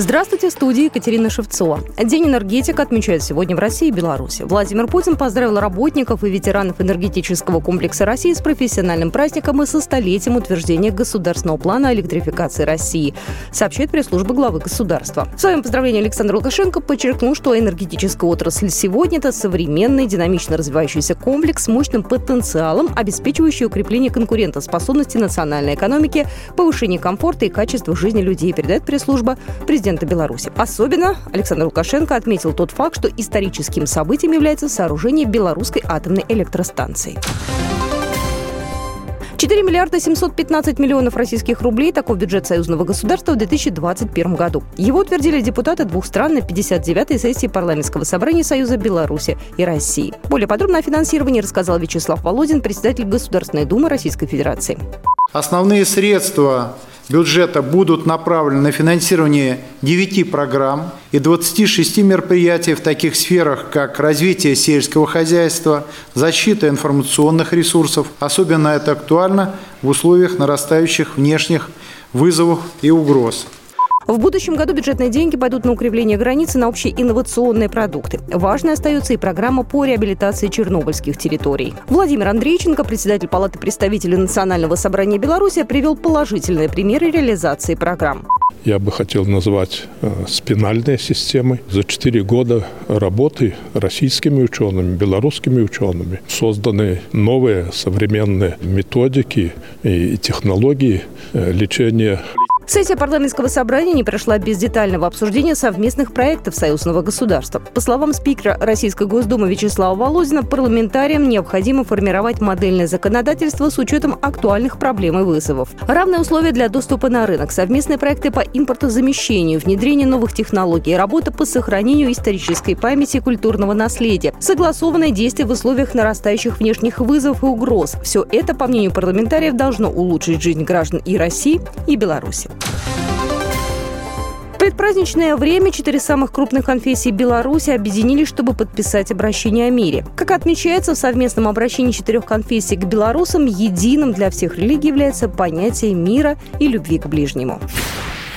Здравствуйте, в студии Екатерина Шевцова. День энергетика отмечают сегодня в России и Беларуси. Владимир Путин поздравил работников и ветеранов энергетического комплекса России с профессиональным праздником и со столетием утверждения государственного плана электрификации России, сообщает пресс-служба главы государства. В своем поздравлении Александр Лукашенко подчеркнул, что энергетическая отрасль сегодня – это современный, динамично развивающийся комплекс с мощным потенциалом, обеспечивающий укрепление конкурентоспособности национальной экономики, повышение комфорта и качества жизни людей, передает пресс-служба президента президента Беларуси. Особенно Александр Лукашенко отметил тот факт, что историческим событием является сооружение белорусской атомной электростанции. 4 миллиарда 715 миллионов российских рублей – такой бюджет союзного государства в 2021 году. Его утвердили депутаты двух стран на 59-й сессии парламентского собрания Союза Беларуси и России. Более подробно о финансировании рассказал Вячеслав Володин, председатель Государственной Думы Российской Федерации. Основные средства бюджета будут направлены на финансирование 9 программ и 26 мероприятий в таких сферах, как развитие сельского хозяйства, защита информационных ресурсов. Особенно это актуально в условиях нарастающих внешних вызовов и угроз. В будущем году бюджетные деньги пойдут на укрепление границы на общие инновационные продукты. Важной остается и программа по реабилитации чернобыльских территорий. Владимир Андрейченко, председатель Палаты представителей Национального собрания Беларуси, привел положительные примеры реализации программ я бы хотел назвать э, спинальной системой. За четыре года работы российскими учеными, белорусскими учеными созданы новые современные методики и технологии э, лечения Сессия парламентского собрания не прошла без детального обсуждения совместных проектов союзного государства. По словам спикера Российской Госдумы Вячеслава Володина, парламентариям необходимо формировать модельное законодательство с учетом актуальных проблем и вызовов. Равные условия для доступа на рынок, совместные проекты по импортозамещению, внедрение новых технологий, работа по сохранению исторической памяти и культурного наследия, согласованные действия в условиях нарастающих внешних вызовов и угроз. Все это, по мнению парламентариев, должно улучшить жизнь граждан и России, и Беларуси предпраздничное время четыре самых крупных конфессий Беларуси объединились, чтобы подписать обращение о мире. Как отмечается, в совместном обращении четырех конфессий к белорусам единым для всех религий является понятие мира и любви к ближнему.